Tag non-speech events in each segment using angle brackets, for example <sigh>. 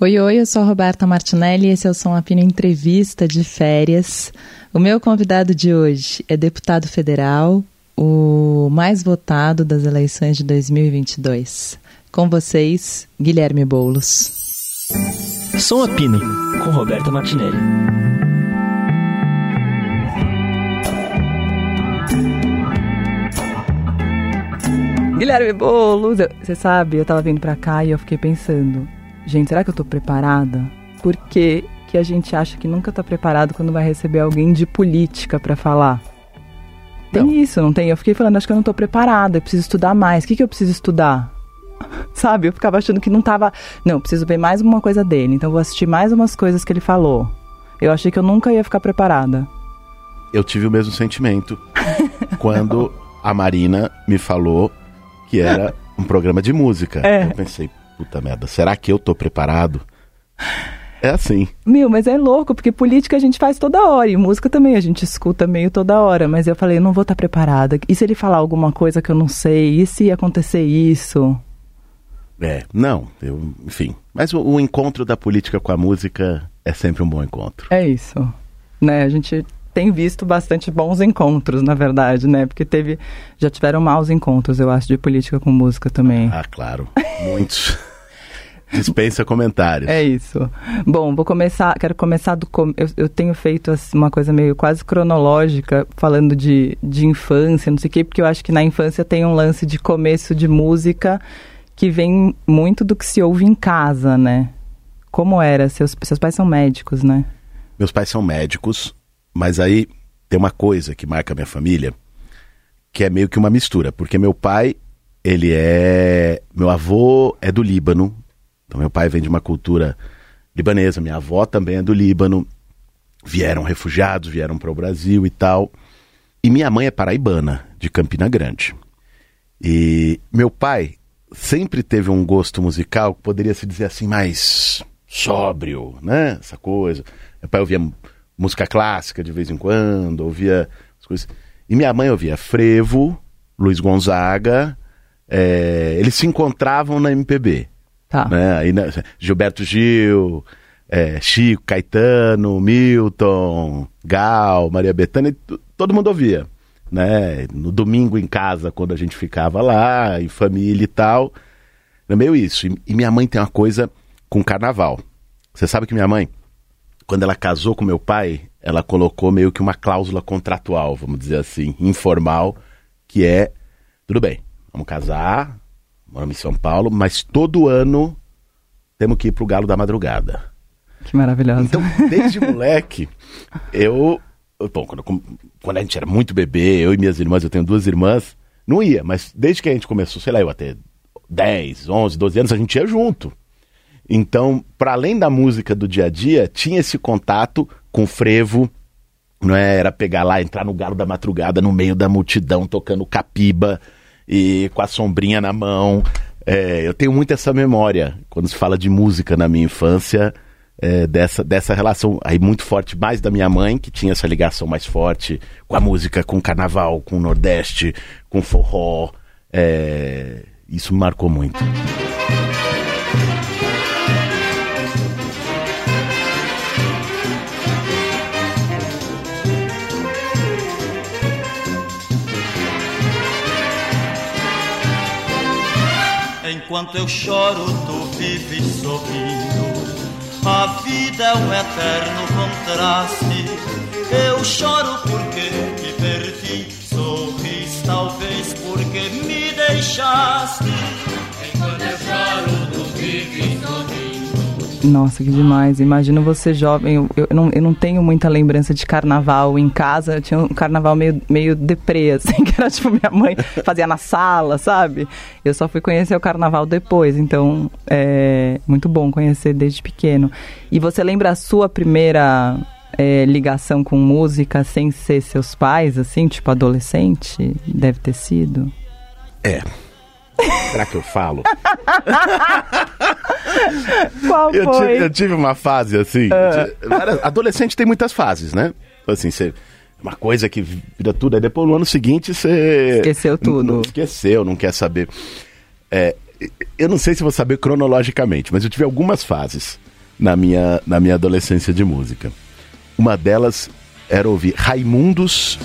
Oi, oi, eu sou a Roberta Martinelli e esse é o Som Apino Entrevista de Férias. O meu convidado de hoje é deputado federal, o mais votado das eleições de 2022. Com vocês, Guilherme Boulos. Som Apino, com Roberta Martinelli. Guilherme Boulos, você sabe, eu tava vindo pra cá e eu fiquei pensando, gente, será que eu tô preparada? Por que, que a gente acha que nunca tá preparado quando vai receber alguém de política para falar? Tem não. isso, não tem? Eu fiquei falando, acho que eu não tô preparada, eu preciso estudar mais. O que, que eu preciso estudar? <laughs> Sabe? Eu ficava achando que não tava. Não, preciso ver mais uma coisa dele, então vou assistir mais umas coisas que ele falou. Eu achei que eu nunca ia ficar preparada. Eu tive o mesmo sentimento <laughs> quando a Marina me falou que era um programa de música. É. Eu pensei, puta merda, será que eu tô preparado? É assim. Meu, mas é louco, porque política a gente faz toda hora, e música também a gente escuta meio toda hora. Mas eu falei, eu não vou estar tá preparada. E se ele falar alguma coisa que eu não sei? E se acontecer isso? É, não, eu, enfim. Mas o, o encontro da política com a música é sempre um bom encontro. É isso. Né, a gente tem visto bastante bons encontros, na verdade, né? Porque teve. Já tiveram maus encontros, eu acho, de política com música também. Ah, claro. Muitos. <laughs> Dispensa comentários. É isso. Bom, vou começar. Quero começar do. Eu, eu tenho feito assim, uma coisa meio quase cronológica, falando de, de infância, não sei o quê, porque eu acho que na infância tem um lance de começo de música que vem muito do que se ouve em casa, né? Como era? Seus, seus pais são médicos, né? Meus pais são médicos. Mas aí tem uma coisa que marca a minha família, que é meio que uma mistura, porque meu pai, ele é. Meu avô é do Líbano, então meu pai vem de uma cultura libanesa, minha avó também é do Líbano, vieram refugiados, vieram para o Brasil e tal. E minha mãe é paraibana, de Campina Grande. E meu pai sempre teve um gosto musical que poderia se dizer assim, mais sóbrio, né? Essa coisa. Meu pai ouvia música clássica de vez em quando, ouvia as coisas. E minha mãe ouvia frevo, Luiz Gonzaga, é, eles se encontravam na MPB. Tá. Né? Aí, né, Gilberto Gil, é, Chico, Caetano, Milton, Gal, Maria Bethânia, todo mundo ouvia. Né? No domingo em casa, quando a gente ficava lá, em família e tal. É meio isso. E, e minha mãe tem uma coisa com carnaval. Você sabe que minha mãe, quando ela casou com meu pai, ela colocou meio que uma cláusula contratual, vamos dizer assim, informal, que é: tudo bem, vamos casar, moramos em São Paulo, mas todo ano temos que ir pro Galo da Madrugada. Que maravilhoso. Então, desde <laughs> moleque, eu. Bom, quando, quando a gente era muito bebê, eu e minhas irmãs, eu tenho duas irmãs, não ia, mas desde que a gente começou, sei lá, eu até 10, 11, 12 anos, a gente ia junto. Então, para além da música do dia a dia, tinha esse contato com frevo, não é? Era pegar lá, entrar no galo da madrugada, no meio da multidão, tocando capiba e com a sombrinha na mão. É, eu tenho muito essa memória quando se fala de música na minha infância. É, dessa, dessa relação aí muito forte, mais da minha mãe, que tinha essa ligação mais forte com a música, com o carnaval, com o Nordeste, com o forró. É, isso me marcou muito. Enquanto eu choro, tu vives sorrindo. A vida é um eterno contraste. Eu choro porque te perdi, sorris talvez porque me deixaste. Nossa, que demais. Imagina você jovem. Eu, eu, não, eu não tenho muita lembrança de carnaval em casa. Eu tinha um carnaval meio, meio deprê, <laughs> assim, que era tipo minha mãe fazia na sala, sabe? Eu só fui conhecer o carnaval depois. Então, é muito bom conhecer desde pequeno. E você lembra a sua primeira é, ligação com música sem ser seus pais, assim, tipo adolescente? Deve ter sido? É. Será que eu falo? <laughs> Qual eu foi? Tive, eu tive uma fase assim. Uh. Adolescente tem muitas fases, né? Assim, você uma coisa que vira tudo, aí depois no ano seguinte você. Esqueceu tudo. Não, esqueceu, não quer saber. É, eu não sei se vou saber cronologicamente, mas eu tive algumas fases na minha, na minha adolescência de música. Uma delas era ouvir Raimundos.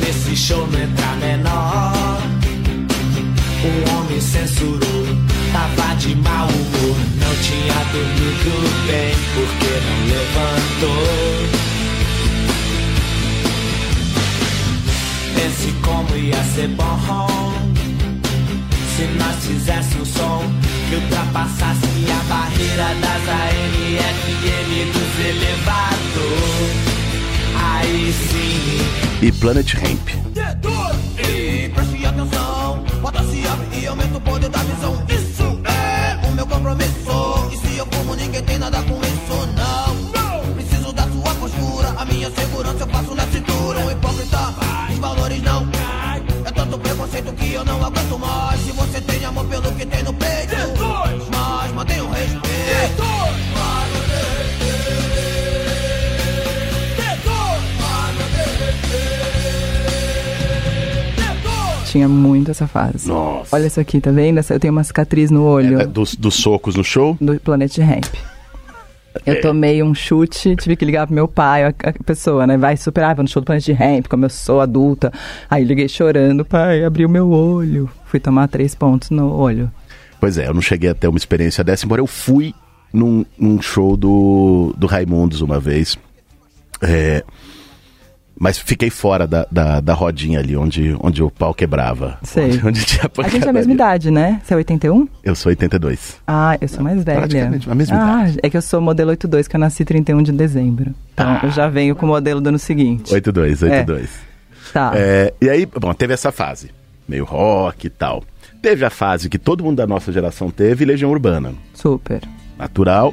Nesse show não entra menor. Censurou, tava de mau humor. Não tinha dormido bem, porque não levantou. Pense como ia ser bom se nós fizesse um som que ultrapassasse a barreira das AM, FM dos elevadores. Aí sim. E Planet Ramp. E preste atenção, bota-se e aumenta o poder da visão. Isso é o meu compromisso. E se eu como ninguém tem nada com isso, não. Preciso da sua postura, a minha segurança eu passo na cintura. Um hipócrita, os valores não. É tanto preconceito que eu não aguento mais. Tinha muito essa fase. Nossa. Olha isso aqui, tá vendo? Eu tenho uma cicatriz no olho É, dos, dos socos no show. do Planet Ramp. Eu É. tomei um chute, tive que ligar pro meu pai, a, a pessoa, né? Vai super, ah, vou no show do Planet Ramp, como eu sou adulta. Aí liguei chorando, pai, abriu meu olho. Fui tomar três pontos no olho. Pois é, eu não cheguei a ter uma experiência dessa, embora eu fui num, num show do, do Raimundos uma vez. É, mas fiquei fora da, da, da rodinha ali, onde, onde o pau quebrava. Sei. Onde, onde tinha A gente é a mesma idade, né? Você é 81? Eu sou 82. Ah, eu sou mais velha. Praticamente a mesma ah, idade. é que eu sou modelo 82, que eu nasci 31 de dezembro. Então Ah. eu já venho com o modelo do ano seguinte. 82, 82. Tá. É, e aí, bom, teve essa fase, meio rock e tal. Teve a fase que todo mundo da nossa geração teve, Legião Urbana. Super. Natural.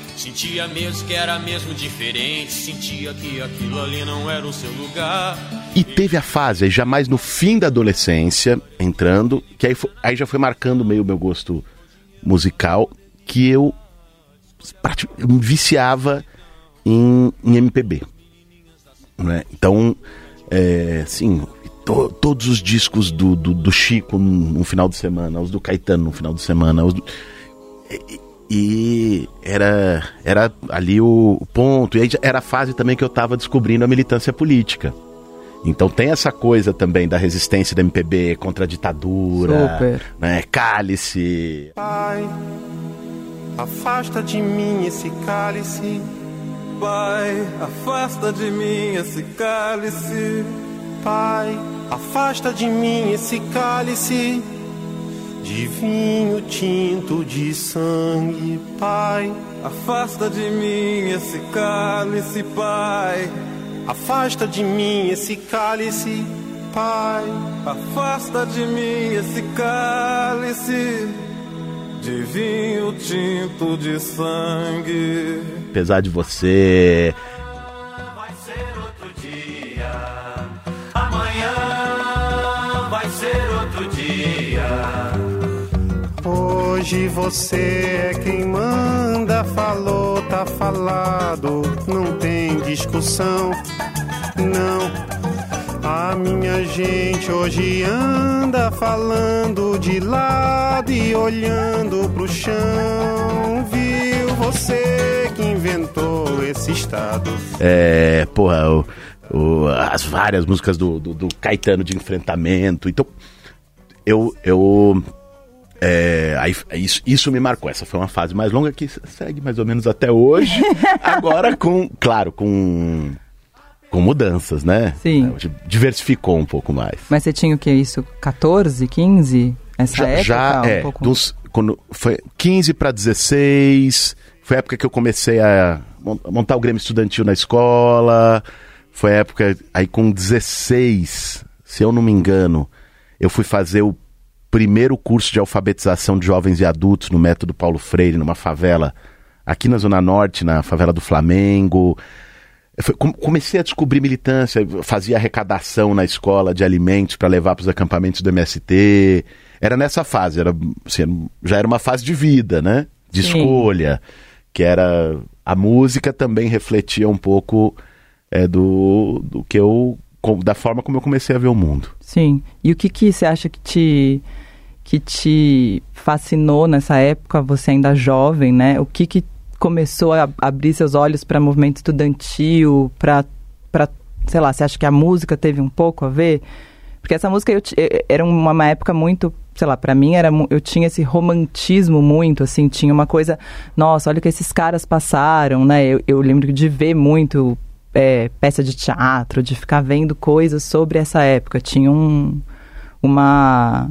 Sentia mesmo que era mesmo diferente, sentia que aquilo ali não era o seu lugar. E teve a fase, já mais no fim da adolescência, entrando, que aí, fo- aí já foi marcando meio o meu gosto musical, que eu me viciava em, em MPB. Né? Então, é, assim, to- todos os discos do, do, do Chico no, no final de semana, os do Caetano no final de semana, os do- e, e era, era ali o, o ponto. E era a fase também que eu estava descobrindo a militância política. Então tem essa coisa também da resistência da MPB contra a ditadura, Super. né? Cálice. Pai, afasta de mim esse cálice. Pai, afasta de mim esse cálice. Pai, afasta de mim esse cálice de vinho tinto de sangue. Pai, Afasta de mim esse cálice, Pai. afasta de mim esse cálice. Pai, Afasta de mim esse cálice de vinho tinto de sangue. Apesar de você. Vai ser outro dia. Amanhã vai ser outro dia. Hoje você é quem manda. Falou, tá falado. Não tem discussão. Não. A minha gente hoje anda falando de lado e olhando pro chão. Viu você que inventou esse estado? É, porra, o- o- as várias músicas do, do, do Caetano de enfrentamento. Então, eu. eu é, aí, isso, isso me marcou. Essa foi uma fase mais longa que segue mais ou menos até hoje. <laughs> Agora com, claro, com, com mudanças, né? Sim. É, diversificou um pouco mais. Mas você tinha o que? Isso? 14, 15? Essa já, época? já um é, pouco... dos, quando foi 15 para 16, foi a época que eu comecei a mon- montar o Grêmio Estudantil na escola, foi a época, aí com 16, se eu não me engano, eu fui fazer o primeiro curso de alfabetização de jovens e adultos no método Paulo Freire, numa favela aqui na Zona Norte, na favela do Flamengo. Comecei a descobrir militância, fazia arrecadação na escola de alimentos para levar para os acampamentos do MST. Era nessa fase, era, assim, já era uma fase de vida, né? De Sim. escolha, que era a música também refletia um pouco é, do, do que eu da forma como eu comecei a ver o mundo. Sim. E o que que você acha que te que te fascinou nessa época, você ainda jovem, né? O que que começou a abrir seus olhos para movimento estudantil, para para, sei lá, você acha que a música teve um pouco a ver? Porque essa música eu era uma, época muito, sei lá, pra mim era eu tinha esse romantismo muito, assim, tinha uma coisa, nossa, olha o que esses caras passaram, né? Eu, eu lembro de ver muito é, peça de teatro, de ficar vendo coisas sobre essa época. Tinha um, uma,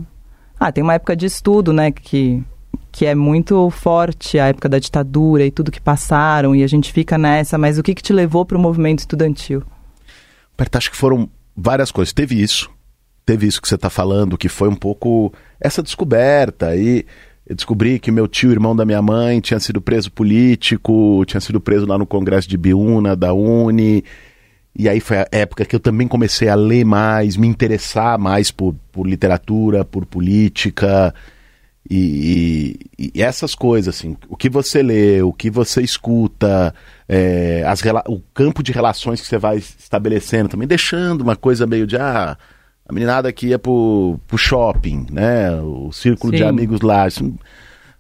ah, tem uma época de estudo, né, que que é muito forte a época da ditadura e tudo que passaram e a gente fica nessa, mas o que que te levou para o movimento estudantil? Perto, acho que foram várias coisas. Teve isso, teve isso que você está falando, que foi um pouco essa descoberta. E eu descobri que meu tio, irmão da minha mãe, tinha sido preso político, tinha sido preso lá no Congresso de Biúna, da Uni. E aí foi a época que eu também comecei a ler mais, me interessar mais por, por literatura, por política. E, e- e essas coisas, assim, o que você lê, o que você escuta, é, as o campo de relações que você vai estabelecendo, também deixando uma coisa meio de, ah, a meninada aqui ia pro, pro shopping, né? O círculo de Sim. amigos lá. Isso,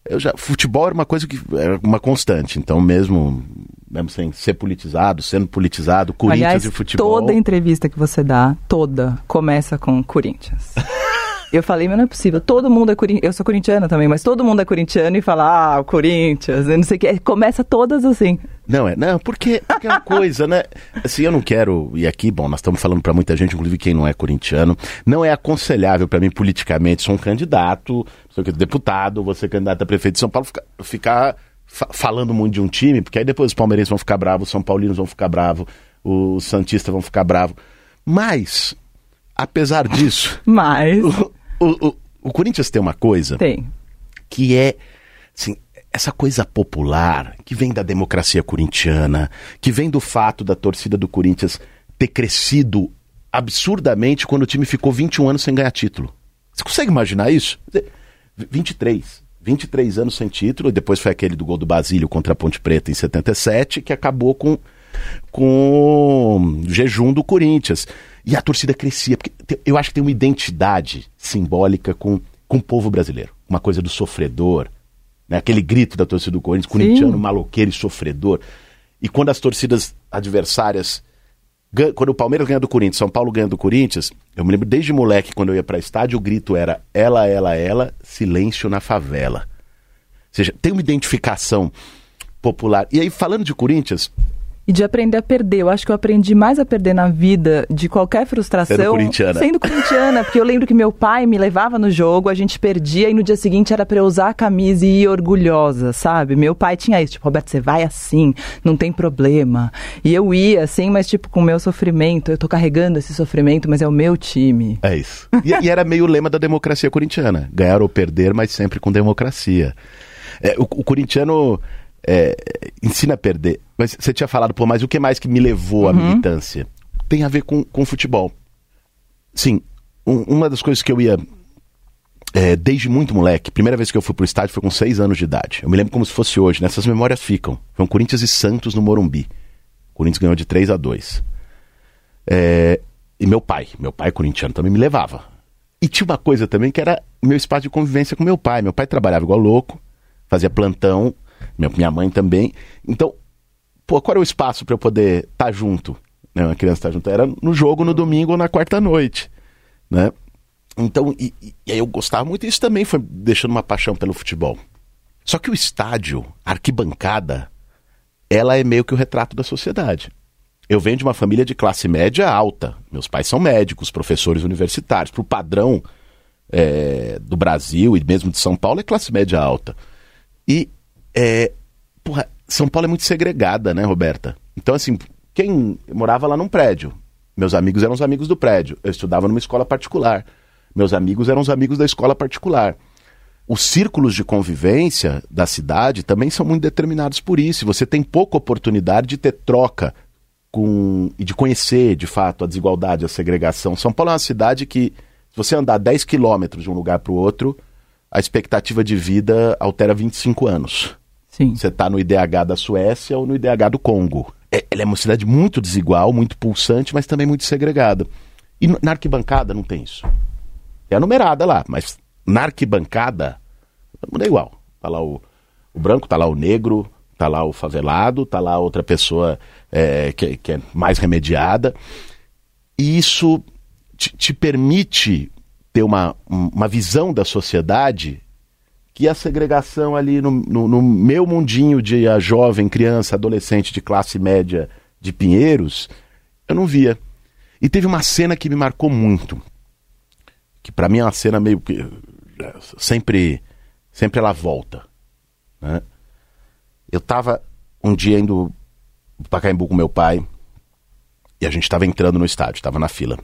eu já, futebol era uma coisa que era uma constante, então mesmo, mesmo sem ser politizado, sendo politizado, Corinthians Aliás, e futebol. toda entrevista que você dá, toda, começa com Corinthians. <laughs> Eu falei, mas não é possível. Todo mundo é corintiano. Eu sou corintiana também, mas todo mundo é corintiano e fala, ah, o Corinthians, não sei o que. Começa todas assim. Não, é, não, porque, porque é uma coisa, né? Assim, eu não quero, e aqui, bom, nós estamos falando pra muita gente, inclusive quem não é corintiano, não é aconselhável pra mim politicamente, sou um candidato, sou deputado, vou ser candidato a prefeito de São Paulo, ficar, ficar fa- falando muito de um time, porque aí depois os palmeirenses vão ficar bravos, os são paulinos vão ficar bravos, os santistas vão ficar bravos. Mas, apesar disso, <laughs> Mas o, o, o, o Corinthians tem uma coisa tem. que é assim, essa coisa popular que vem da democracia corintiana, que vem do fato da torcida do Corinthians ter crescido absurdamente quando o time ficou 21 anos sem ganhar título. Você consegue imaginar isso? Quer dizer, 23. 23 anos sem título, e depois foi aquele do gol do Basílio contra a Ponte Preta em 77, que acabou com, com o jejum do Corinthians. E a torcida crescia, porque eu acho que tem uma identidade simbólica com, com o povo brasileiro. Uma coisa do sofredor, né? aquele grito da torcida do Corinthians, corintiano, maloqueiro e sofredor. E quando as torcidas adversárias. Quando o Palmeiras ganha do Corinthians, São Paulo ganha do Corinthians, eu me lembro desde moleque, quando eu ia para estádio, o grito era ela, ela, ela, silêncio na favela. Ou seja, tem uma identificação popular. E aí, falando de Corinthians, E de aprender a perder. Eu acho que eu aprendi mais a perder na vida de qualquer frustração. Sendo corintiana. Sendo corintiana, porque eu lembro que meu pai me levava no jogo, a gente perdia e no dia seguinte era pra eu usar a camisa e ir orgulhosa, sabe? Meu pai tinha isso, tipo, Roberto, você vai assim, não tem problema. E eu ia assim, mas tipo, com o meu sofrimento, eu tô carregando esse sofrimento, mas é o meu time. É isso. E, e era meio o lema da democracia corintiana: ganhar ou perder, mas sempre com democracia. É, o, o corintiano é, ensina a perder. Mas você tinha falado, pô, mas o que mais que me levou à militância? Tem a ver com, com futebol. Sim, um- uma das coisas que eu ia. é, desde muito moleque, primeira vez que eu fui pro estádio foi com seis anos de idade. Eu me lembro como se fosse hoje, nessas memórias ficam. Foi um Corinthians e Santos no Morumbi. O Corinthians ganhou de 3 a 2 é, e meu pai, meu pai corintiano também me levava. E tinha uma coisa também que era meu espaço de convivência com meu pai. Meu pai trabalhava igual louco, fazia plantão, minha, minha mãe também. Então, pô, qual era o espaço para eu poder estar junto? Né, uma criança estar junto? Era no jogo no domingo ou na quarta-noite, né? Então, e, e- aí eu gostava muito, isso também foi deixando uma paixão pelo futebol. Só que o estádio, a arquibancada, ela é meio que o retrato da sociedade. Eu venho de uma família de classe média alta. Meus pais são médicos, professores universitários. Para o padrão é, do Brasil e mesmo de São Paulo, é classe média alta. E, é, porra, São Paulo é muito segregada, né, Roberta? Então, assim, quem morava lá num prédio, meus amigos eram os amigos do prédio. Eu estudava numa escola particular. Meus amigos eram os amigos da escola particular. Os círculos de convivência da cidade também são muito determinados por isso. Você tem pouca oportunidade de ter troca com e de conhecer, de fato, a desigualdade, a segregação. São Paulo é uma cidade que, se você andar 10 quilômetros de um lugar para o outro, a expectativa de vida altera 25 anos. Sim. Você está no IDH da Suécia ou no IDH do Congo. É, ela é uma cidade muito desigual, muito pulsante, mas também muito segregada. E na arquibancada não tem isso. É a numerada lá, mas na arquibancada, mundo é igual. Tá lá o, o branco, tá lá o negro, tá lá o favelado, tá lá outra pessoa é, que, que é mais remediada. E isso te, te permite ter uma, um- uma visão da sociedade que a segregação ali no, no- no meu mundinho de a jovem, criança, adolescente de classe média de Pinheiros, eu não via. E teve uma cena que me marcou muito, que pra mim é uma cena meio que é, sempre sempre ela volta, né? Eu tava um dia indo para Caimbu com meu pai e a gente tava entrando no estádio, tava na fila.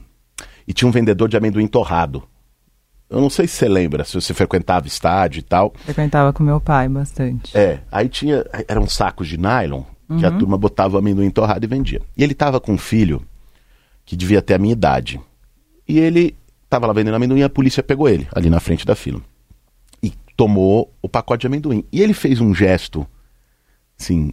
E tinha um vendedor de amendoim torrado. Eu não sei se você lembra, se você frequentava estádio e tal. Frequentava com meu pai bastante. É, aí tinha. Eram sacos de nylon que a turma botava o amendoim torrado e vendia. E ele tava com um filho que devia ter a minha idade. E ele tava lá vendendo amendoim e a polícia pegou ele, ali na frente da fila. E tomou o pacote de amendoim. E ele fez um gesto, assim,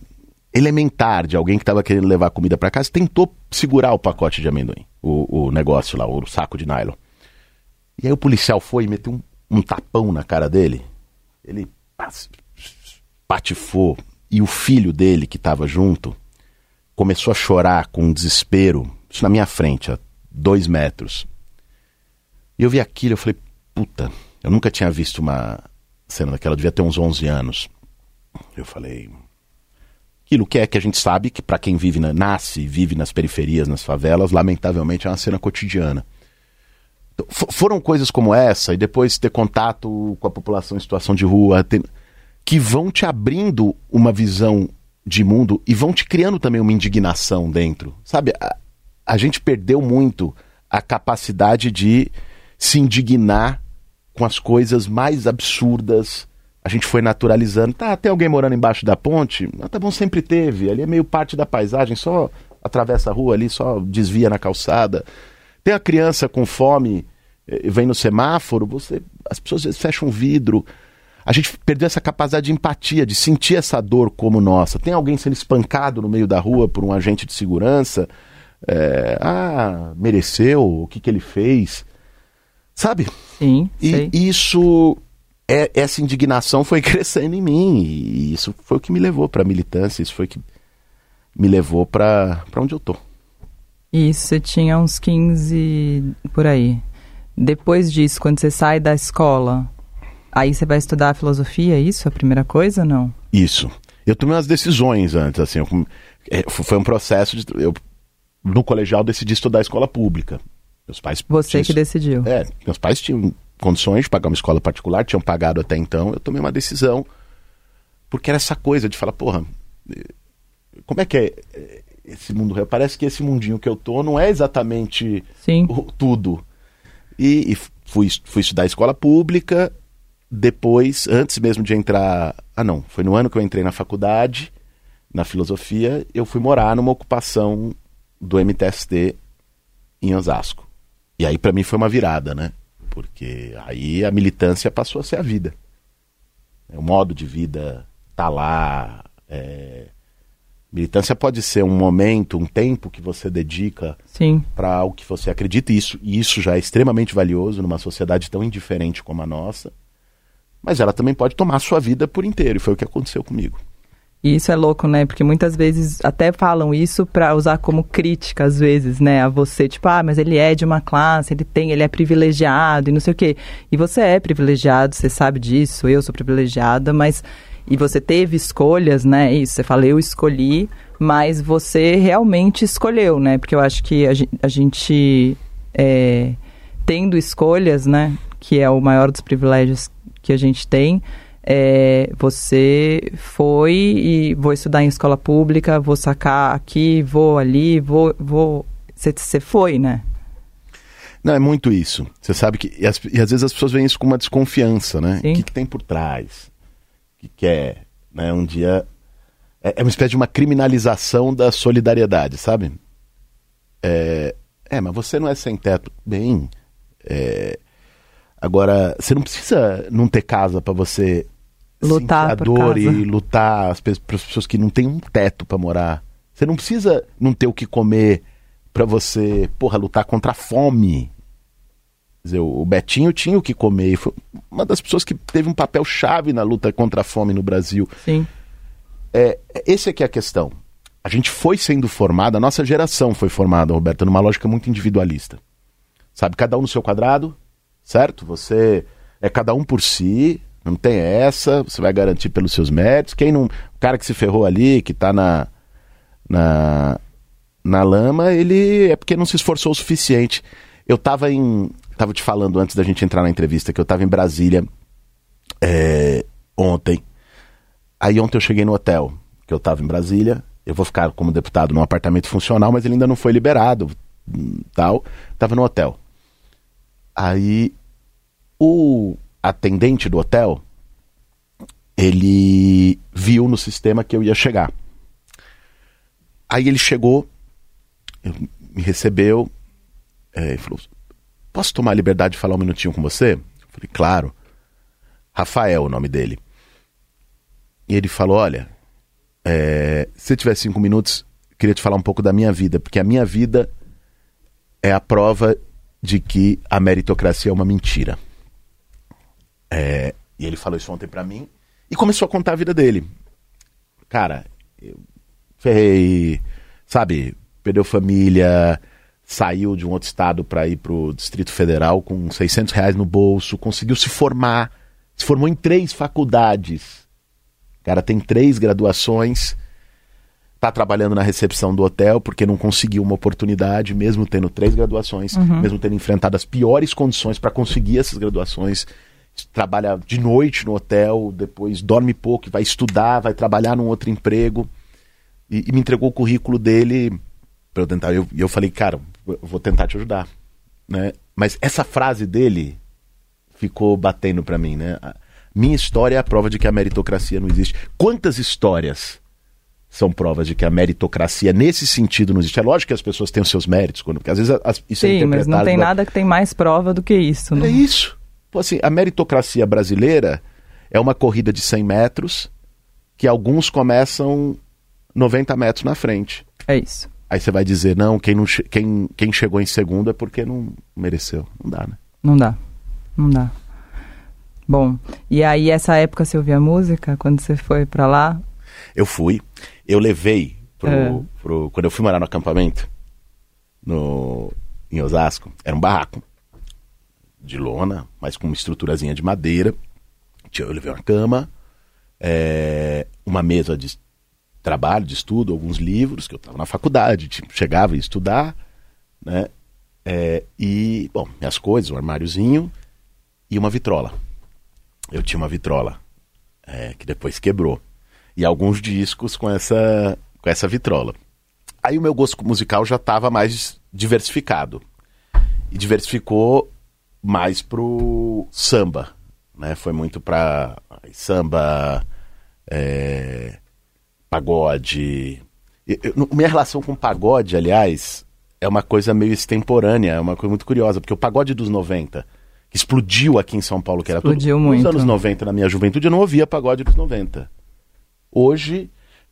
elementar de alguém que tava querendo levar comida para casa, tentou segurar o pacote de amendoim, o, o negócio lá, o saco de nylon. E aí o policial foi e meteu um, um tapão na cara dele. Ele patifou. E o filho dele, que estava junto, começou a chorar com um desespero. Isso na minha frente, a dois metros. E eu vi aquilo, eu falei, puta, eu nunca tinha visto uma cena daquela, eu devia ter uns 11 anos. Eu falei, aquilo que é que a gente sabe que para quem vive na, nasce e vive nas periferias, nas favelas, lamentavelmente é uma cena cotidiana. Fo- foram coisas como essa, e depois ter contato com a população em situação de rua, ter- que vão te abrindo uma visão de mundo e vão te criando também uma indignação dentro. Sabe, a, a gente perdeu muito a capacidade de se indignar com as coisas mais absurdas. A gente foi naturalizando. Tá, tem alguém morando embaixo da ponte? Ah, tá bom, sempre teve. Ali é meio parte da paisagem, só atravessa a rua ali, só desvia na calçada. Tem a criança com fome, eh, vem no semáforo, você, as pessoas às vezes fecham um vidro. A gente perdeu essa capacidade de empatia, de sentir essa dor como nossa. Tem alguém sendo espancado no meio da rua por um agente de segurança? É, ah, mereceu? O que, que ele fez? Sabe? Sim, E sei. isso, é, essa indignação foi <laughs> crescendo em mim. E isso foi o que me levou para a militância, isso foi o que me levou para onde eu tô. Isso, você tinha uns 15 por aí. Depois disso, quando você sai da escola, aí você vai estudar filosofia, é isso? A primeira coisa, não? Isso. Eu tomei umas decisões antes, assim. eu é, foi um processo de. Eu, no colegial, decidi estudar escola pública. Meus pais. Você tinham- que decidiu. É, meus pais tinham condições de pagar uma escola particular, tinham pagado até então. Eu tomei uma decisão, porque era essa coisa de falar, porra, eh, como é que é eh, esse mundo real? Parece que esse mundinho que eu tô não é exatamente Sim. o- tudo. E, e fui, fui estudar escola pública, depois, antes mesmo de entrar. Ah, não, foi no ano que eu entrei na faculdade, na filosofia, eu fui morar numa ocupação do MTST em Osasco. E aí, pra mim, foi uma virada, né? Porque aí a militância passou a ser a vida. O modo de vida tá lá. é, Militância pode ser um momento, um tempo que você dedica para algo que você acredita, e isso, e isso já é extremamente valioso numa sociedade tão indiferente como a nossa. Mas ela também pode tomar a sua vida por inteiro, e foi o que aconteceu comigo. E isso é louco, né? Porque muitas vezes até falam isso pra usar como crítica, às vezes, né? A você, tipo, ah, mas ele é de uma classe, ele tem, ele é privilegiado e não sei o quê. E você é privilegiado, você sabe disso, eu sou privilegiada, mas. E você teve escolhas, né? Isso, você fala, eu escolhi, mas você realmente escolheu, né? Porque eu acho que a, gen- a gente, é, tendo escolhas, né? Que é o maior dos privilégios que a gente tem, é, você foi e vou estudar em escola pública, vou sacar aqui, vou ali, vou. vou você, foi, né? Não, é muito isso. Você sabe que. E, as- e às vezes as pessoas veem isso com uma desconfiança, né? O que, que tem por trás? Que quer? Né? Um dia. É, é uma espécie de uma criminalização da solidariedade, sabe? É, é, mas você não é sem teto. Bem. é, agora, você não precisa não ter casa para você Lutar sentir a dor casa. e lutar as pessoas que não têm um teto para morar. Você não precisa não ter o que comer para você, porra, lutar contra a fome. Dizer, o Betinho tinha o que comer e foi uma das pessoas que teve um papel chave na luta contra a fome no Brasil. Sim. É, esse aqui é a questão. A gente foi sendo formado, a nossa geração foi formada, Roberta, numa lógica muito individualista. Sabe, cada um no seu quadrado, certo? Você é cada um por si, não tem essa, você vai garantir pelos seus méritos. Quem não. O cara que se ferrou ali, que tá na. na, na lama, ele é porque não se esforçou o suficiente. Eu tava em. Tava te falando antes da gente entrar na entrevista que eu tava em Brasília é, ontem. Aí ontem eu cheguei no hotel, que eu tava em Brasília. Eu vou ficar como deputado num apartamento funcional, mas ele ainda não foi liberado. Tal. Tava no hotel. Aí o atendente do hotel ele viu no sistema que eu ia chegar. Aí ele chegou, me recebeu, é, falou: Posso tomar a liberdade de falar um minutinho com você? Eu falei: Claro. Rafael, o nome dele. E ele falou: Olha, é, se tiver cinco minutos, queria te falar um pouco da minha vida, porque a minha vida é a prova de que a meritocracia é uma mentira. É, e ele falou isso ontem pra mim e começou a contar a vida dele. Cara, eu ferrei, sabe, perdeu família, saiu de um outro estado pra ir pro Distrito Federal com 600 reais no bolso, conseguiu se formar, se formou em três faculdades. O cara tem três graduações, tá trabalhando na recepção do hotel porque não conseguiu uma oportunidade, mesmo tendo três graduações, mesmo tendo enfrentado as piores condições para conseguir essas graduações. Trabalha de noite no hotel, depois dorme pouco, vai estudar, vai trabalhar num outro emprego. E, e me entregou o currículo dele para eu tentar. E eu, eu falei, cara, eu vou tentar te ajudar. Né? Mas essa frase dele ficou batendo para mim, né? A minha história é a prova de que a meritocracia não existe. Quantas histórias são provas de que a meritocracia nesse sentido não existe? É lógico que as pessoas têm os seus méritos, quando, porque às vezes as, isso é Sim, mas não interpretado tem da- nada que tem mais prova do que isso. não- é isso. Pô, assim, a meritocracia brasileira é uma corrida de 100 metros que alguns começam 90 metros na frente. É isso. Aí você vai dizer, não, quem, não quem, quem chegou em segundo é porque não mereceu. Não dá, né? Não dá. Não dá. Bom, e aí essa época você ouvia música quando você foi pra lá? Eu fui, eu levei pro, É. pro- quando eu fui morar no acampamento no, em Osasco, era um barraco de lona, mas com uma estruturazinha de madeira. Eu levei uma cama, é, uma mesa de trabalho, de estudo, alguns livros, que eu estava na faculdade, tipo, chegava ia estudar, né? É, e, bom, minhas coisas, um armáriozinho e uma vitrola. Eu tinha uma vitrola é, que depois quebrou. E alguns discos com essa, com essa vitrola. Aí o meu gosto musical já estava mais diversificado. E diversificou mais pro samba. Né? Foi muito pra samba, é, pagode. E- eu- minha relação com pagode, aliás, é uma coisa meio extemporânea, é uma coisa muito curiosa, porque o pagode dos 90, que explodiu aqui em São Paulo, que era Explodiu tudo, muito. nos anos 90, na minha juventude, eu não ouvia pagode dos 90. Hoje,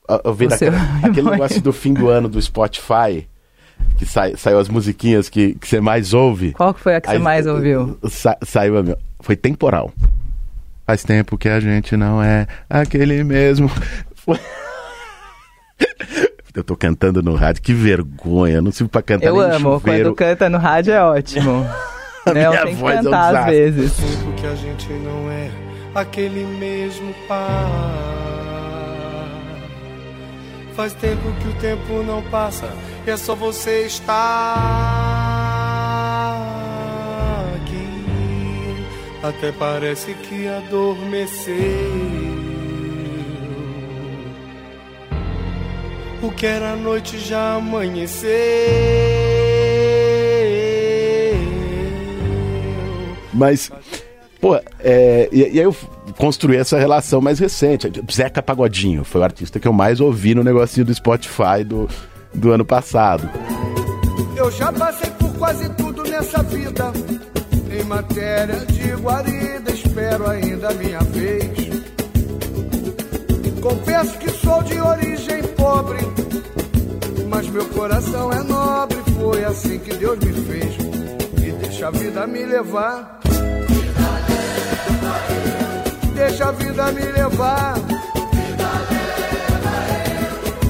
a- eu Você ouve <laughs> aquele muito. negócio do fim do ano do Spotify, que sai, saiu as musiquinhas que, que você mais ouve. Qual que foi a que você Aí, mais ouviu? sa- saiu a minha. Foi temporal. Faz tempo que a gente não é aquele mesmo. Foi- <laughs> <laughs> Eu tô cantando no rádio, que vergonha. Não sirvo pra cantar Eu amo, chuveiro. quando canta no rádio é ótimo. A <laughs> né? Eu minha voz é um cantar às vezes. tempo que a gente não é aquele mesmo par. Faz tempo que o tempo não passa e é só você estar aqui. Até parece que adormeceu. O que era noite já amanheceu. Mas, pô, é, e, e aí eu construí essa relação mais recente. Zeca Pagodinho foi o artista que eu mais ouvi no negocinho do Spotify do, do ano passado. Eu já passei por quase tudo nessa vida. Em matéria de guarida, espero ainda a minha vez. Confesso que sou de origem pobre, mas meu coração é nobre. Foi assim que Deus me fez. E deixa a vida me levar. Deixa a vida me levar.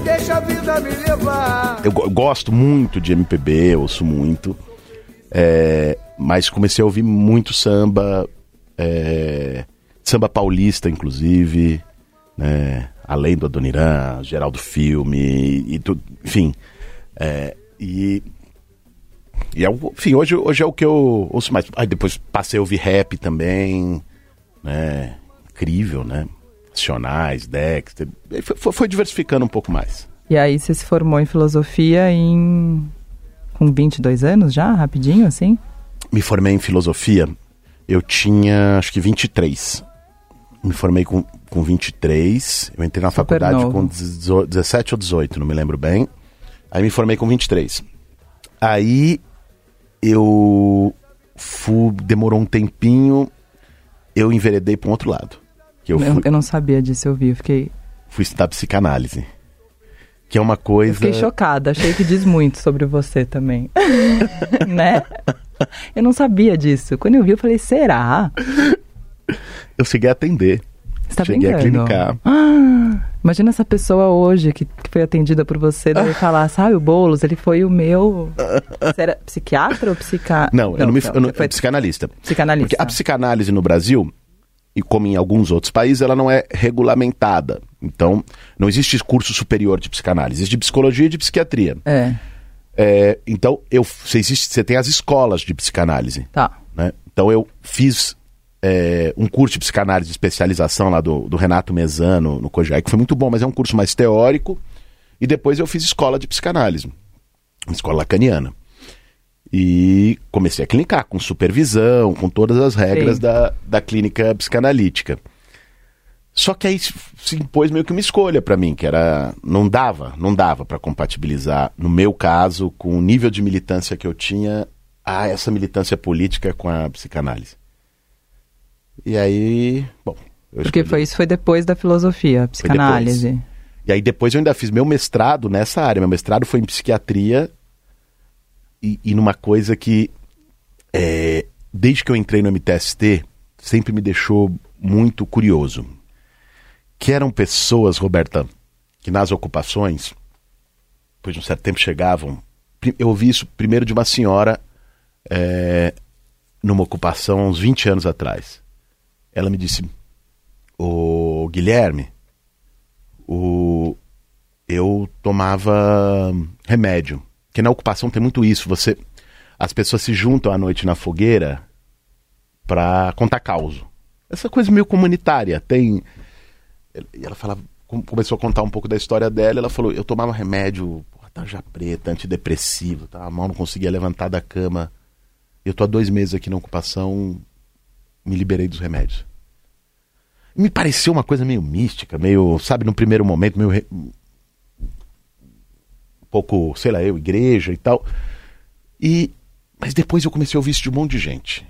Deixa a vida me levar. Eu go- gosto muito de MPB, ouço muito. É, mas comecei a ouvir muito samba, é, samba paulista, inclusive, né, além do Adoniran, Geraldo Filme e tudo, enfim. É, e e é, enfim, hoje, hoje é o que eu ouço mais. Aí depois passei a ouvir rap também, né? Incrível, né? Racionais, Dexter. Foi- foi diversificando um pouco mais. E aí você se formou em filosofia em... com 22 anos já, rapidinho assim? me formei em filosofia, eu tinha acho que 23. Me formei com, com 23. Eu entrei na Super faculdade novo. com 18 17 ou 18, não me lembro bem. Aí me formei com 23. Aí eu fu, demorou um tempinho, eu enveredei para um outro lado. Que eu Eu, fui, eu não sabia disso, eu vi. Eu fiquei, fui estudar psicanálise. Que é uma coisa. eu fiquei chocada, achei que diz muito sobre você também. <laughs> né? Eu não sabia disso. Quando eu vi, eu falei, será? Eu cheguei a atender. Você tá cheguei brincando? a clinicar. Ah, imagina essa pessoa hoje que, que foi atendida por você, deve <laughs> falar, sabe, o Boulos, ele foi o meu... Você era psiquiatra ou psica... Não, eu não me eu não, foi psicanalista. psicanalista. Porque a psicanálise no Brasil, e como em alguns outros países, ela não é regulamentada. Então, não existe curso superior de psicanálise, existe de psicologia e de psiquiatria. É, É, então, eu, você, existe, você tem as escolas de psicanálise. tá. né? Então, eu fiz é, um curso de psicanálise de especialização lá do, do Renato Mesano, no Cojai, que foi muito bom, mas é um curso mais teórico. E depois eu fiz escola de psicanálise, uma escola lacaniana. E comecei a clinicar com supervisão, com todas as regras Sim. da, da clínica psicanalítica. Só que aí se se impôs meio que uma escolha para mim, que era não dava, não dava para compatibilizar no meu caso com o nível de militância que eu tinha a essa militância política com a psicanálise. E aí, bom, Porque escolhi- foi isso foi depois da filosofia, psicanálise. e aí depois eu ainda fiz meu mestrado nessa área. Meu mestrado foi em psiquiatria e, e numa coisa que, é, desde que eu entrei no MTST, sempre me deixou muito curioso. Que eram pessoas, Roberta, que nas ocupações, depois de um certo tempo chegavam. Eu ouvi isso primeiro de uma senhora é, numa ocupação há uns 20 anos atrás. Ela me disse: Ô Guilherme, o, eu tomava remédio. Porque na ocupação tem muito isso. Você, as pessoas se juntam à noite na fogueira para contar causo. Essa coisa meio comunitária. Tem. E ela falava, com- começou a contar um pouco da história dela. Ela falou: eu tomava remédio, porra, tarja preta, antidepressivo, tá? a mão não conseguia levantar da cama. Eu tô há dois meses aqui na ocupação, me liberei dos remédios. Me pareceu uma coisa meio mística, meio, sabe, no primeiro momento, meio. re- Um pouco, sei lá, eu, igreja e tal. E. Mas depois eu comecei a ouvir isso de um monte de gente.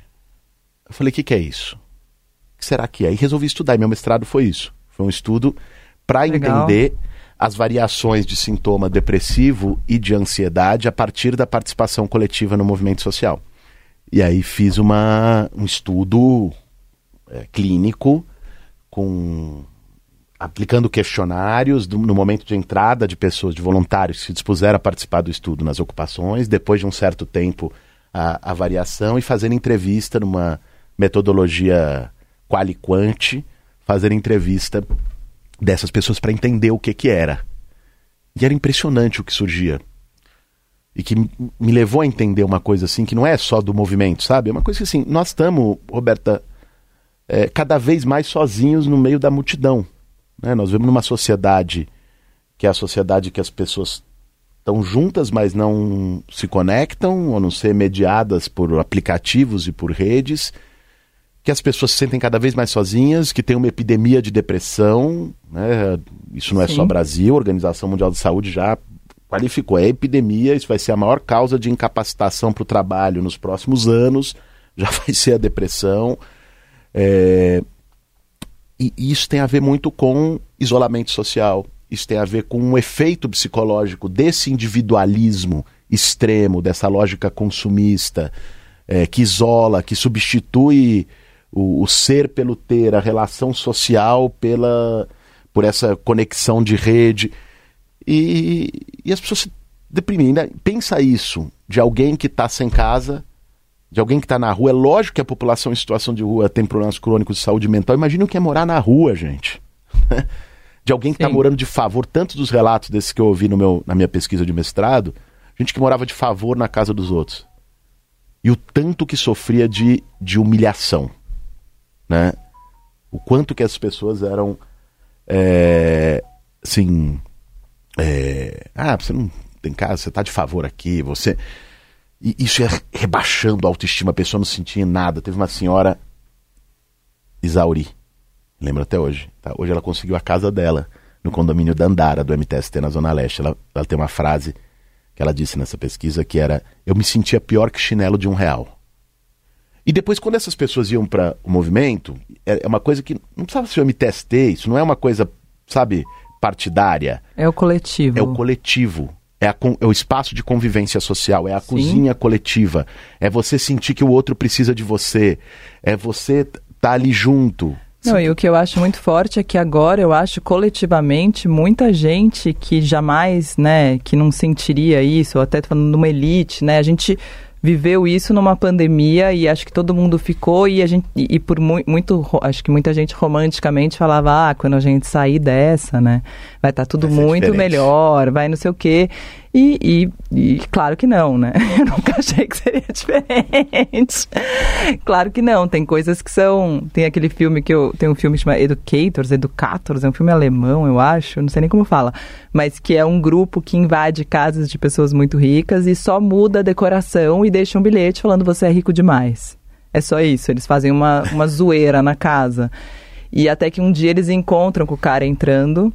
Eu falei, o que, que é isso? O que será que é? E resolvi estudar. E meu mestrado foi isso. Foi um estudo para entender as variações de sintoma depressivo e de ansiedade a partir da participação coletiva no movimento social. E aí fiz uma, um estudo é, clínico com aplicando questionários do- no momento de entrada de pessoas, de voluntários que se dispuseram a participar do estudo nas ocupações, depois de um certo tempo a, a variação e fazendo entrevista numa metodologia quali-quant, fazendo entrevista dessas pessoas para entender o que que era. E era impressionante o que surgia. E que me levou a entender uma coisa assim, que não é só do movimento, sabe? É uma coisa que assim, nós estamos, Roberta, é, cada vez mais sozinhos no meio da multidão. né? Nós vivemos numa sociedade que é a sociedade que as pessoas estão juntas, mas não se conectam, ou não ser mediadas por aplicativos e por redes. que as pessoas se sentem cada vez mais sozinhas, que tem uma epidemia de depressão, né? Isso não é Sim. só Brasil, a Organização Mundial de Saúde já qualificou, é epidemia, isso vai ser a maior causa de incapacitação para o trabalho nos próximos anos, <laughs> já vai ser a depressão. É, E isso tem a ver muito com isolamento social, isso tem a ver com um efeito psicológico desse individualismo extremo, dessa lógica consumista, é, que isola, que substitui o, o ser pelo ter, a relação social pela por essa conexão de rede. E, e as pessoas se deprimem. né? Pensa isso de alguém que está sem casa, de alguém que está na rua. É lógico que a população em situação de rua tem problemas crônicos de saúde mental. Imagina o que é morar na rua, gente. <laughs> de alguém que está morando de favor. Tantos dos relatos desses que eu ouvi no meu, na minha pesquisa de mestrado, gente que morava de favor na casa dos outros. E o tanto que sofria de, de humilhação. Né? O quanto que as pessoas eram. é, assim. É, ah, você não tem casa, você está de favor aqui, você. E isso é rebaixando a autoestima, a pessoa não sentia nada. Teve uma senhora, Isauri, lembro até hoje. tá? Hoje ela conseguiu a casa dela, no condomínio da Andara, do MTST, na Zona Leste. Ela, ela tem uma frase que ela disse nessa pesquisa que era: Eu me sentia pior que chinelo de um real. E depois, quando essas pessoas iam para o movimento, é é uma coisa que não precisava ser o MTST, isso não é uma coisa, sabe, partidária. É o coletivo. É o coletivo. É, a é o espaço de convivência social, é a Sim. cozinha coletiva. É você sentir que o outro precisa de você. É você estar tá ali junto. Não, e o que eu acho muito forte é que agora eu acho coletivamente muita gente que jamais, né, que não sentiria isso, ou até falando numa elite, né, a gente viveu isso numa pandemia e acho que todo mundo ficou e a gente e, e por mu- muito acho que muita gente romanticamente falava ah quando a gente sair dessa né vai estar tudo Vai muito diferente. melhor vai não sei o quê e, e, e claro que não né <laughs> eu nunca achei que seria <laughs> diferente claro que não tem coisas que são tem aquele filme que eu tem um filme chamado Educators Educators é um filme alemão eu acho não sei nem como fala mas que é um grupo que invade casas de pessoas muito ricas e só muda a decoração e deixa um bilhete falando você é rico demais. É só isso, eles fazem uma, uma zoeira na casa. E até que um dia eles encontram com o cara entrando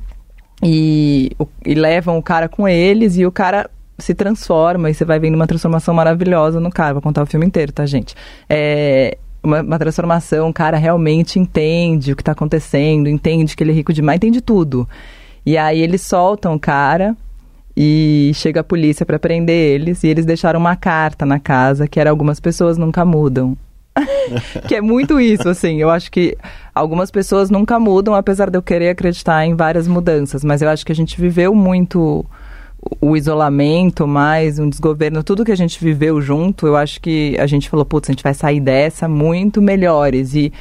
e, e levam o cara com eles e o cara se transforma e você vai vendo uma transformação maravilhosa no cara. Vou contar o filme inteiro, tá, gente? É uma, uma transformação, o cara realmente entende o que tá acontecendo, entende que ele é rico demais, entende tudo. E aí eles soltam o cara e chega a polícia para prender eles e eles deixaram uma carta na casa que era algumas pessoas nunca mudam. <laughs> que é muito isso, assim. Eu acho que algumas pessoas nunca mudam, apesar de eu querer acreditar em várias mudanças. Mas eu acho que a gente viveu muito o- isolamento, mais um desgoverno, tudo que a gente viveu junto. Eu acho que a gente falou, putz, a gente vai sair dessa muito melhores. E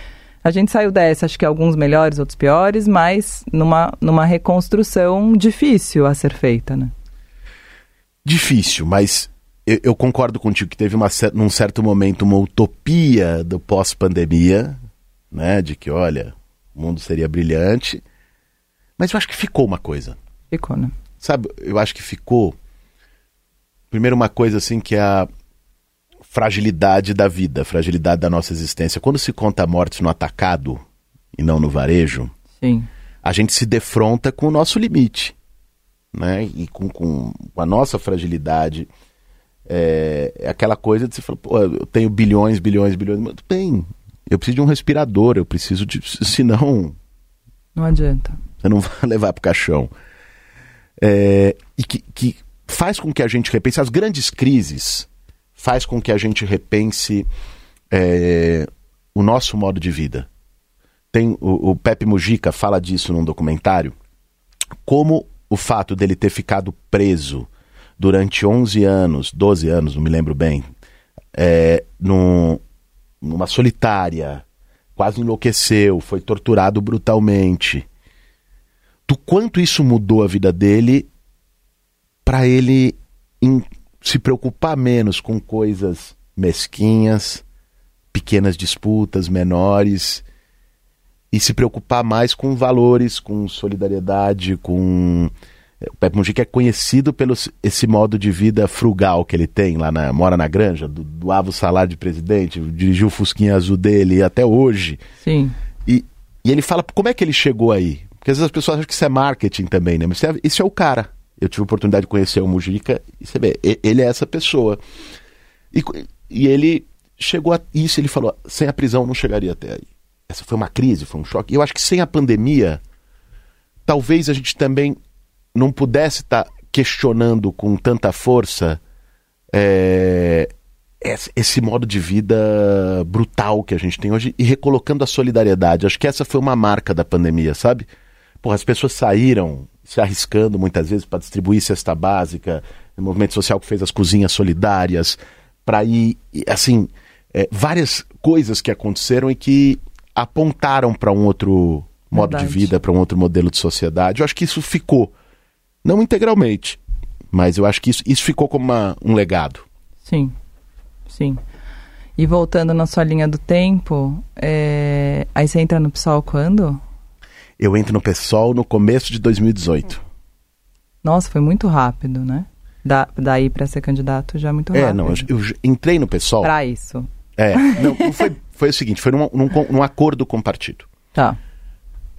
a gente saiu dessa, acho que alguns melhores, outros piores, mas numa, numa reconstrução difícil a ser feita, né? Difícil, mas eu, eu concordo contigo que teve uma, num certo momento uma utopia do pós-pandemia, né? De que, olha, o mundo seria brilhante. Mas eu acho que ficou uma coisa. Ficou, né? Sabe, eu acho que ficou. Primeiro, uma coisa assim que é a fragilidade da vida, a fragilidade da nossa existência. Quando se conta mortes no atacado e não no varejo, Sim. a gente se defronta com o nosso limite, né? E com, com a nossa fragilidade. É, é aquela coisa de você falar, pô, eu tenho bilhões, bilhões, bilhões, mas bem, eu preciso de um respirador, eu preciso de. Senão, Não adianta. você não <laughs> vai levar pro caixão. É, e que, que faz com que a gente repense as grandes crises, faz com que a gente repense é, o nosso modo de vida. Tem o, o Pepe Mujica fala disso num documentário, como o fato dele ter ficado preso durante 11 anos, 12 anos, não me lembro bem, é, num, numa solitária, quase enlouqueceu, foi torturado brutalmente. Do quanto isso mudou a vida dele para ele se preocupar menos com coisas mesquinhas, pequenas disputas menores e se preocupar mais com valores, com solidariedade, com O Pepe Mujica é conhecido pelo esse modo de vida frugal que ele tem lá na mora na granja, do, doava o salário de presidente, dirigiu o fusquinha azul dele até hoje. Sim. E, e ele fala como é que ele chegou aí? Porque às vezes as pessoas acham que isso é marketing também, né? Mas isso é, isso é o cara. Eu tive a oportunidade de conhecer o Mujica e você vê, ele é essa pessoa. E, e ele chegou a isso, ele falou, sem a prisão não chegaria até aí. Essa foi uma crise, foi um choque. E eu acho que sem a pandemia, talvez a gente também não pudesse estar tá questionando com tanta força é, esse modo de vida brutal que a gente tem hoje e recolocando a solidariedade. Acho que essa foi uma marca da pandemia, sabe? Porra, as pessoas saíram se arriscando muitas vezes para distribuir cesta básica, o movimento social que fez as cozinhas solidárias, para ir, assim, é, várias coisas que aconteceram e que apontaram para um outro modo Verdade. de vida, para um outro modelo de sociedade. Eu acho que isso ficou. Não integralmente, mas eu acho que isso, isso ficou como uma, um legado. Sim, sim. E voltando na sua linha do tempo, é... aí você entra no PSOL quando? Eu entro no PSOL no começo de 2018. Nossa, foi muito rápido, né? Da, daí para ser candidato já é muito rápido. É, não, eu, eu entrei no PSOL. Para isso. É, não, foi, foi o seguinte, foi num, num, num acordo com o partido. Tá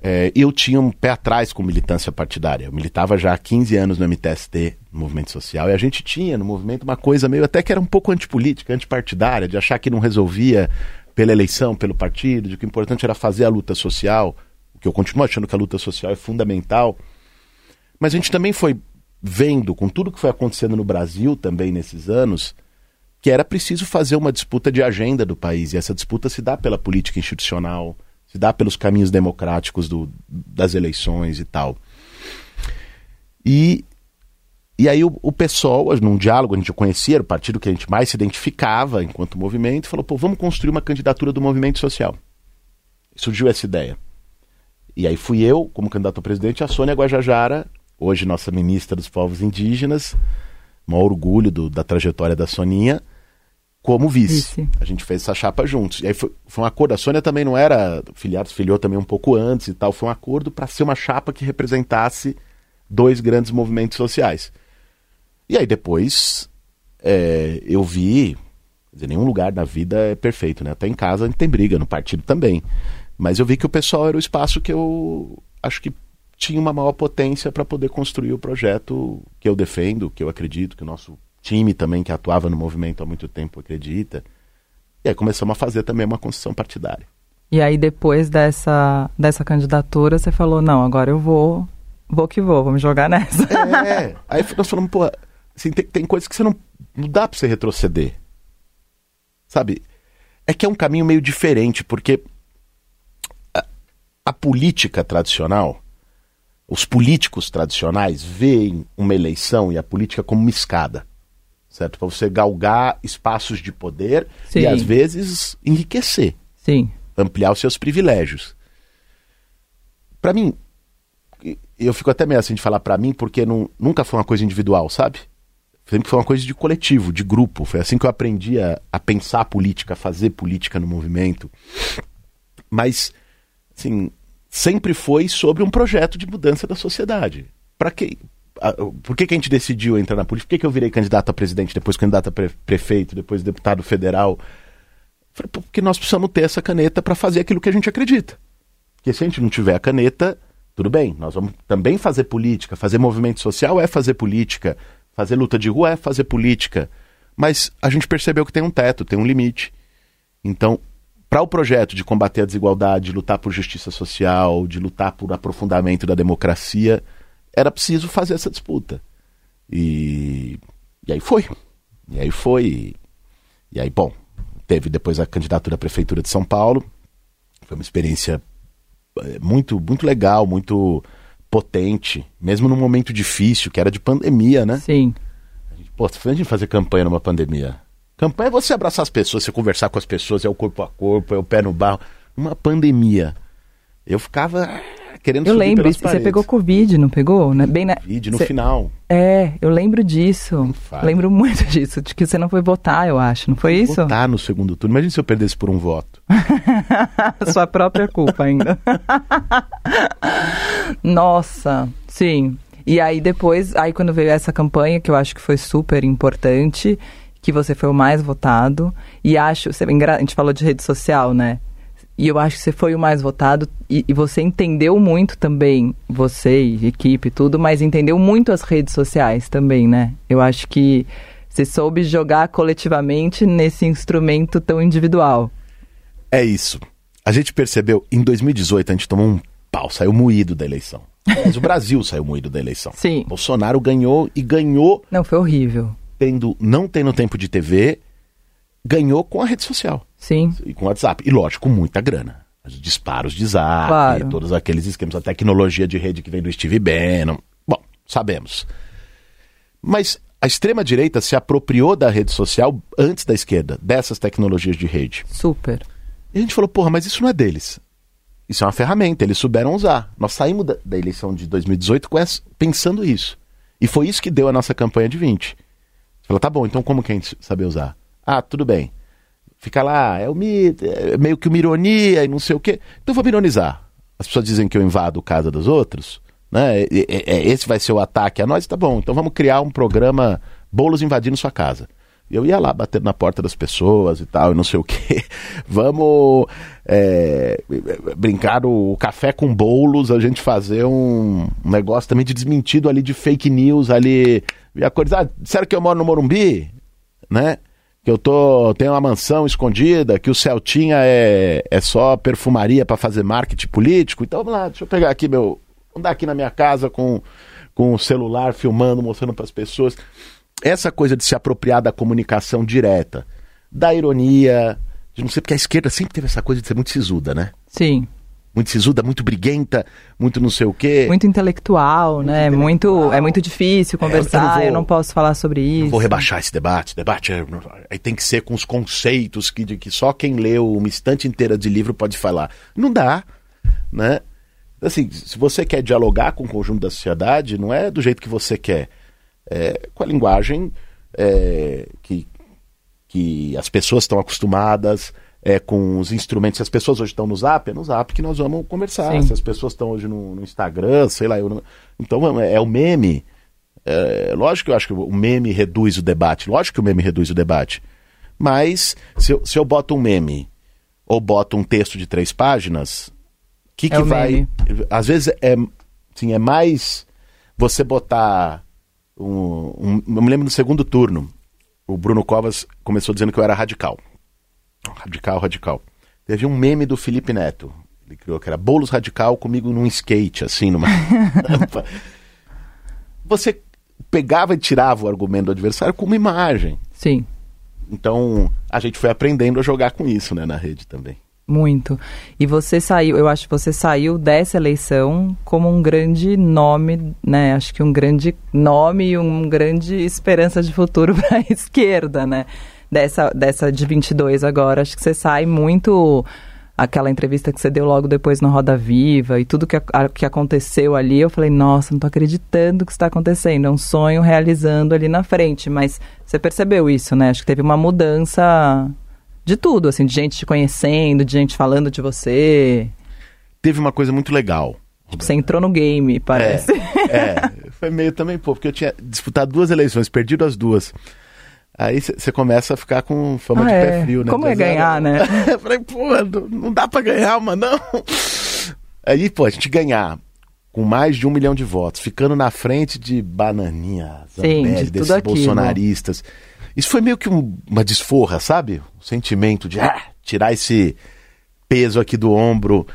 é, eu tinha um pé atrás com militância partidária. Eu militava já há 15 anos no MTST, no movimento social, e a gente tinha no movimento uma coisa meio até que era um pouco antipolítica, antipartidária, de achar que não resolvia pela eleição, pelo partido, de que o importante era fazer a luta social, o que eu continuo achando que a luta social é fundamental. Mas a gente também foi vendo, com tudo que foi acontecendo no Brasil também nesses anos, que era preciso fazer uma disputa de agenda do país, e essa disputa se dá pela política institucional se dá pelos caminhos democráticos do, das eleições e tal. E, e aí o, o PSOL, num diálogo, a gente conhecia, o partido que a gente mais se identificava enquanto movimento, falou, pô, vamos construir uma candidatura do movimento social. Surgiu essa ideia. E aí fui eu, como candidato a presidente, a Sônia Guajajara, hoje nossa ministra dos povos indígenas, maior orgulho do, da trajetória da Soninha, como vice. vice. A gente fez essa chapa juntos. E aí foi, foi um acordo. A Sônia também não era filiada, filiou também um pouco antes e tal. Foi um acordo para ser uma chapa que representasse dois grandes movimentos sociais. E aí depois é, eu vi. Dizer, nenhum lugar na vida é perfeito, né? Até em casa a gente tem briga, no partido também. Mas eu vi que o pessoal era o espaço que eu acho que tinha uma maior potência para poder construir o projeto que eu defendo, que eu acredito, que o nosso time também que atuava no movimento há muito tempo acredita. E aí começamos a fazer também uma construção partidária. E aí depois dessa, dessa candidatura você falou, não, agora eu vou, vou que vou, vamos jogar nessa. É, aí nós falamos, pô, assim, tem, tem coisas que você não, não dá para você retroceder. Sabe? É que é um caminho meio diferente, porque a, a política tradicional, os políticos tradicionais veem uma eleição e a política como uma escada certo? Para você galgar espaços de poder Sim. e às vezes enriquecer. Sim. Ampliar os seus privilégios. Para mim, eu fico até meio assim de falar para mim, porque não, nunca foi uma coisa individual, sabe? Sempre foi uma coisa de coletivo, de grupo. Foi assim que eu aprendi a, a pensar política, a fazer política no movimento. Mas, assim, sempre foi sobre um projeto de mudança da sociedade. Para quê? Por que, que a gente decidiu entrar na política? Por que, que eu virei candidato a presidente, depois candidato a pre prefeito, depois deputado federal? Falei, porque nós precisamos ter essa caneta para fazer aquilo que a gente acredita. Porque se a gente não tiver a caneta, tudo bem, nós vamos também fazer política. Fazer movimento social é fazer política. Fazer luta de rua é fazer política. Mas a gente percebeu que tem um teto, tem um limite. Então, para o projeto de combater a desigualdade, de lutar por justiça social, de lutar por aprofundamento da democracia, era preciso fazer essa disputa. E, e aí foi. E aí foi. E aí, bom, teve depois a candidatura à Prefeitura de São Paulo. Foi uma experiência eh, muito, muito legal, muito potente, mesmo num momento difícil, que era de pandemia, né? Sim. A gente, pô, a gente fazer campanha numa pandemia. Campanha é você abraçar as pessoas, você conversar com as pessoas, é o corpo a corpo, é o pé no barro. Uma pandemia. Eu ficava querendo eu subir lembro, pelas você pegou Covid, não pegou? Né? Bem na... Covid no cê... final. É, eu lembro disso. Lembro muito <laughs> disso, de que você não foi votar, eu acho, não foi isso? Votar no segundo turno. Imagina se eu perdesse por um voto. <laughs> Sua própria culpa ainda. <laughs> Nossa, sim. E aí depois, aí quando veio essa campanha, que eu acho que foi super importante, que você foi o mais votado, e acho, você, a gente falou de rede social, né? E eu acho que você foi o mais votado e, e, você entendeu muito também, você e equipe tudo, mas entendeu muito as redes sociais também, né? Eu acho que você soube jogar coletivamente nesse instrumento tão individual. É isso. A gente percebeu, em 2018 a gente tomou um pau, saiu moído da eleição. Mas o Brasil saiu moído da eleição. <laughs> Sim. Bolsonaro ganhou e ganhou. Não, foi horrível. Tendo, não tendo tempo de TV, ganhou com a rede social. Sim. E com WhatsApp. E lógico, muita grana. Os disparos de zap, Claro. todos aqueles esquemas, a tecnologia de rede que vem do Steve Bannon. Bom, sabemos. Mas a extrema-direita se apropriou da rede social antes da esquerda, dessas tecnologias de rede. Super. E a gente falou, porra, mas isso não é deles. Isso é uma ferramenta, eles souberam usar. Nós saímos da, da eleição de 2018 com essa- pensando isso. E foi isso que deu a nossa campanha de 20. Você falou, tá bom, então como que a gente saber usar? Ah, tudo bem. Fica lá, é, o mi- é meio que uma ironia e não sei o quê. Então vamos ironizar. As pessoas dizem que eu invado casa dos outros, né? E- e- e- esse vai ser o ataque a nós, tá bom. Então vamos criar um programa Bolos invadindo sua casa. Eu ia lá batendo na porta das pessoas e tal, e não sei o quê. <laughs> Vamos é, brincar o café com bolos, a gente fazer um, um negócio também de desmentido ali de fake news ali. E a coisa, ah, disseram que eu moro no Morumbi, né? Que eu tô, tenho uma mansão escondida, que o Celtinha é, é só perfumaria para fazer marketing político. Então vamos lá, deixa eu pegar aqui meu. Andar aqui na minha casa com, com o celular filmando, mostrando para as pessoas essa coisa de se apropriar da comunicação direta, da ironia, de não sei, porque a esquerda sempre teve essa coisa de ser muito sisuda, né? Sim. Muito sisuda, muito briguenta, muito não sei o quê. Muito intelectual, né? Muito, é muito difícil conversar, eu não eu vou- não, posso falar sobre isso. Vou rebaixar esse debate. Debate é, tem que ser com os conceitos que, de que só quem leu uma estante inteira de livro pode falar. Não dá, né? Assim, se você quer dialogar com o conjunto da sociedade, não é do jeito que você quer. É com a linguagem é, que, que as pessoas estão acostumadas, é com os instrumentos. Se as pessoas hoje estão no Zap, é no Zap que nós vamos conversar. Sim. Se as pessoas estão hoje no, no Instagram, sei lá, eu não- então é, é o meme. É, lógico que eu acho que o meme reduz o debate. Lógico que o meme reduz o debate. Mas se eu, se eu boto um meme ou boto um texto de três páginas, o que, É que o vai. meme. Às vezes é, assim, é mais você botar. Um, um- eu me lembro no segundo turno, o Bruno Covas começou dizendo que eu era radical. Radical, radical. Teve um meme do Felipe Neto. Ele criou que era bolos radical comigo num skate, assim, numa rampa. <laughs> Você pegava e tirava o argumento do adversário com uma imagem. Sim, Então, a gente foi aprendendo a jogar com isso, né, na rede também. muito. E você saiu, eu acho que você saiu dessa eleição como um grande nome, né? Acho que um grande nome e um grande esperança de futuro <laughs> para a esquerda, né? Dessa, dessa de 22 agora. Acho que você sai muito aquela entrevista que você deu logo depois no Roda Viva e tudo que, a- que aconteceu ali, eu falei, nossa, não tô acreditando que isso está acontecendo, é um sonho realizando ali na frente, mas você percebeu isso, né? Acho que teve uma mudança de tudo, assim, de gente te conhecendo, de gente falando de você. Teve uma coisa muito legal. Tipo, você entrou no game, parece. É, foi meio também, pô, porque eu tinha disputado duas eleições, perdido as duas. Aí você começa a ficar com fama Ah, de é. pé frio, né? Como De é azar. ganhar, né? <laughs> Eu falei, pô, não- dá pra ganhar uma, não. Aí, pô, a gente ganhar com mais de um milhão de votos, ficando na frente de Bananinha, Zambelli, de desses aquilo. bolsonaristas. Isso foi meio que um- uma desforra, sabe? O sentimento de ah, tirar esse peso aqui do ombro.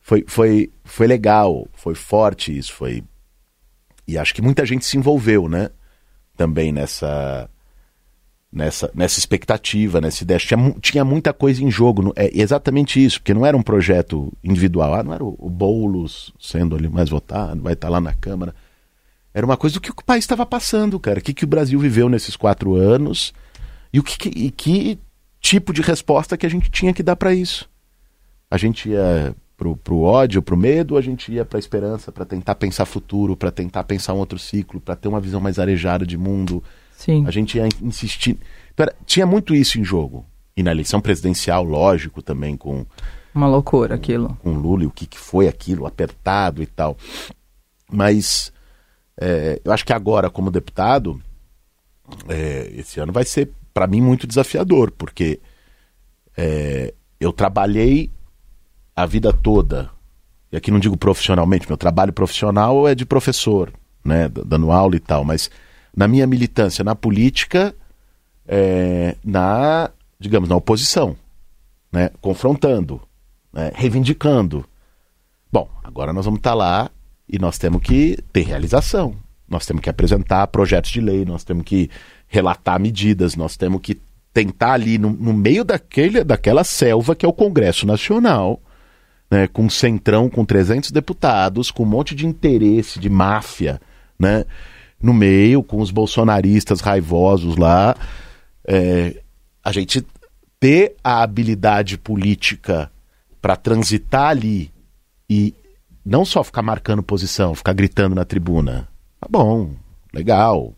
Foi, foi, foi legal, foi forte isso, foi. E acho que muita gente se envolveu, né? Também nessa nessa, nessa expectativa, nessa ideia. Tinha, tinha muita coisa em jogo. É exatamente isso, porque não era um projeto individual. Ah, não era o, o Boulos sendo ali mais votado, vai estar lá na Câmara. Era uma coisa do que o país estava passando, cara. O que, que o Brasil viveu nesses quatro anos e o que, e que tipo de resposta que a gente tinha que dar para isso. A gente ia pro, pro ódio, pro medo, a gente ia pra esperança, para tentar pensar futuro, para tentar pensar um outro ciclo, para ter uma visão mais arejada de mundo. Sim. A gente ia insistir. Então, era- tinha muito isso em jogo. E na eleição presidencial, lógico, também com, Uma loucura aquilo. com Lula e o que, que foi aquilo, apertado e tal. Mas É, eu acho que agora, como deputado, é, esse ano vai ser, para mim, muito desafiador, porque é, eu trabalhei a vida toda, e aqui não digo profissionalmente, meu trabalho profissional é de professor, né, dando aula e tal, mas na minha militância na política, é, na, digamos, na oposição, né, confrontando, né, reivindicando. Bom, agora nós vamos estar tá lá e nós temos que ter realização. Nós temos que apresentar projetos de lei, nós temos que relatar medidas, nós temos que tentar ali no, no meio daquele, daquela selva que é o Congresso Nacional, né, com um centrão, com 300 deputados, com um monte de interesse, de máfia, né, no meio, com os bolsonaristas raivosos lá, é, a gente ter a habilidade política para transitar ali e não só ficar marcando posição, ficar gritando na tribuna. Tá bom, legal,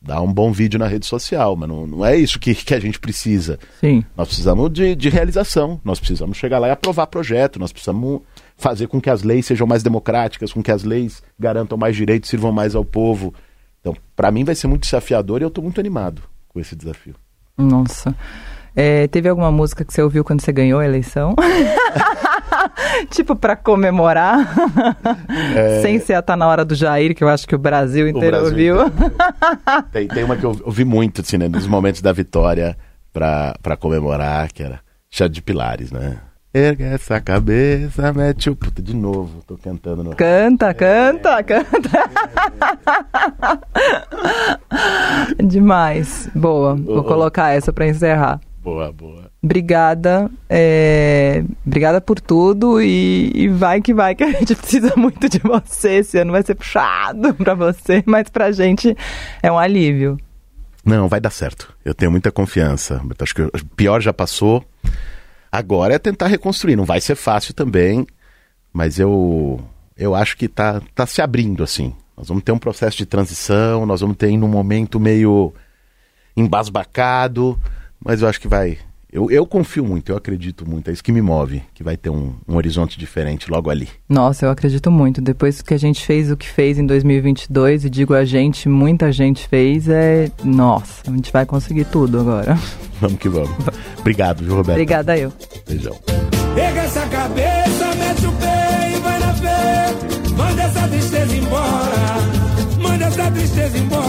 dá um bom vídeo na rede social, mas não, não é isso que, que a gente precisa. Sim. Nós precisamos de, de realização, nós precisamos chegar lá e aprovar projeto, nós precisamos fazer com que as leis sejam mais democráticas, com que as leis garantam mais direitos, sirvam mais ao povo. Então, para mim vai ser muito desafiador e eu estou muito animado com esse desafio. Nossa. É, teve alguma música que você ouviu quando você ganhou a eleição? <laughs> tipo, para comemorar? É... Sem ser a Tá Na Hora do Jair, que eu acho que o Brasil inteiro o Brasil ouviu. Inteiro. <laughs> tem, tem uma que eu ouvi muito, assim, né, nos momentos da vitória para comemorar, que era Chá de Pilares, né? Erga essa cabeça, mete o puta de novo. Tô cantando no. Canta, é, canta, canta. É, <laughs> Demais. Boa. Vou colocar essa para encerrar. Boa, boa. Obrigada. É... Obrigada por tudo e... e, vai que vai, que a gente precisa <laughs> muito de você. Esse ano vai ser puxado <laughs> para você, mas pra gente é um alívio. Não, vai dar certo. Eu tenho muita confiança. Acho que o pior já passou. Agora é tentar reconstruir. Não vai ser fácil também, mas eu, eu acho que tá, tá se abrindo assim. Nós vamos ter um processo de transição, nós vamos ter um momento meio embasbacado, mas eu acho que vai. Eu, eu confio muito, eu acredito muito, é isso que me move, que vai ter um, um horizonte diferente logo ali. Nossa, eu acredito muito. Depois que a gente fez o que fez em 2022, e digo a gente, muita gente fez, é. Nossa, a gente vai conseguir tudo agora. <laughs> Vamos que vamos. Obrigado, viu, Roberto? Obrigada eu. Beijão. Pega essa cabeça, mete o pé e vai na fé. Manda essa tristeza embora. Manda essa tristeza embora.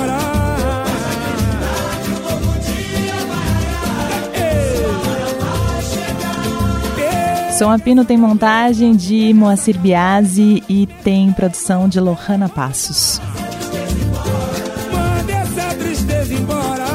Som Apino tem montagem de Moacir Biasi e tem produção de Lohana Passos. Manda essa tristeza embora.